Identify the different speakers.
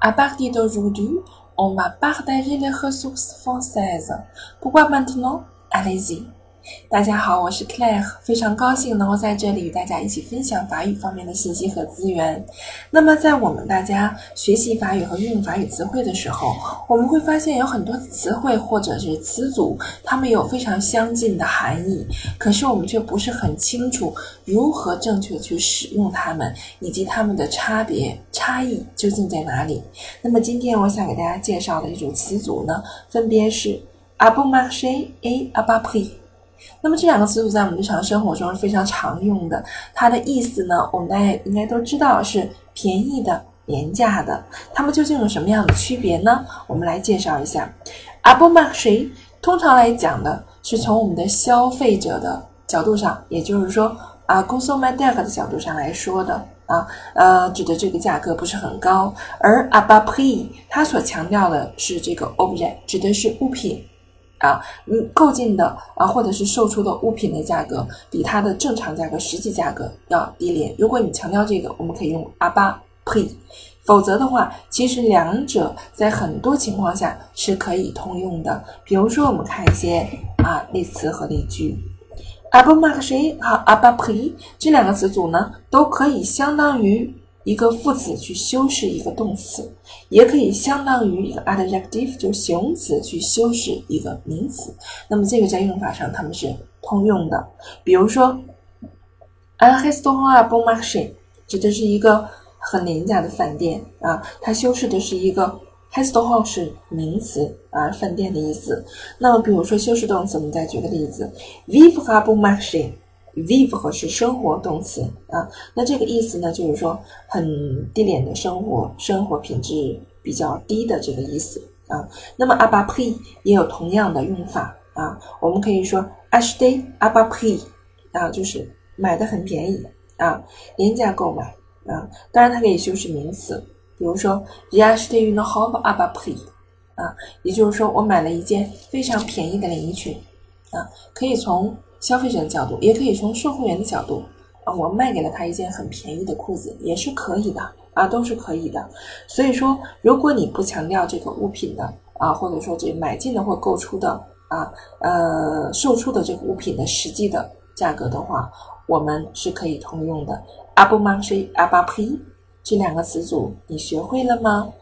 Speaker 1: à partir d'aujourd'hui, on va partager les ressources françaises. Pourquoi maintenant? Allez-y. 大家好，我是 Claire，非常高兴能够在这里与大家一起分享法语方面的信息和资源。那么，在我们大家学习法语和运用法语词汇的时候，我们会发现有很多词汇或者是词组，它们有非常相近的含义，可是我们却不是很清楚如何正确去使用它们，以及它们的差别差异究竟在哪里。那么，今天我想给大家介绍的一组词组呢，分别是 a bon marché et a bas prix。那么这两个词组在我们日常生活中是非常常用的，它的意思呢，我们大家应该都知道是便宜的、廉价的。它们究竟有什么样的区别呢？我们来介绍一下。a bon marché 通常来讲呢，是从我们的消费者的角度上，也就是说啊，consommateur 的角度上来说的啊，呃，指的这个价格不是很高。而 abapri 它所强调的是这个 object，指的是物品。啊，嗯，购进的啊，或者是售出的物品的价格比它的正常价格、实际价格要低廉。如果你强调这个，我们可以用 a bas prix；否则的话，其实两者在很多情况下是可以通用的。比如说，我们看一些啊例词和例句，a bon marché 和 a bas prix 这两个词组呢，都可以相当于。一个副词去修饰一个动词，也可以相当于一个 adjective，就形容词去修饰一个名词。那么这个在用法上它们是通用的。比如说，un restaurant bon marché 指的是一个很廉价的饭店啊，它修饰的是一个 restaurant 是名词啊，饭店的意思。那么比如说修饰动词，我们再举个例子，vivre bon marché。Vive 是生活动词啊，那这个意思呢，就是说很低廉的生活，生活品质比较低的这个意思啊。那么 a bas prix 也有同样的用法啊，我们可以说 acheter a bas prix 啊，就是买的很便宜啊，廉价购买啊。当然它可以修饰名词，比如说 j'ai acheté une robe a bas prix 啊，也就是说我买了一件非常便宜的连衣裙啊，可以从。消费者的角度，也可以从售货员的角度啊，我卖给了他一件很便宜的裤子，也是可以的啊，都是可以的。所以说，如果你不强调这个物品的啊，或者说这买进的或购出的啊，呃，售出的这个物品的实际的价格的话，我们是可以通用的。a bon marché, a b a p i 这两个词组，你学会了吗？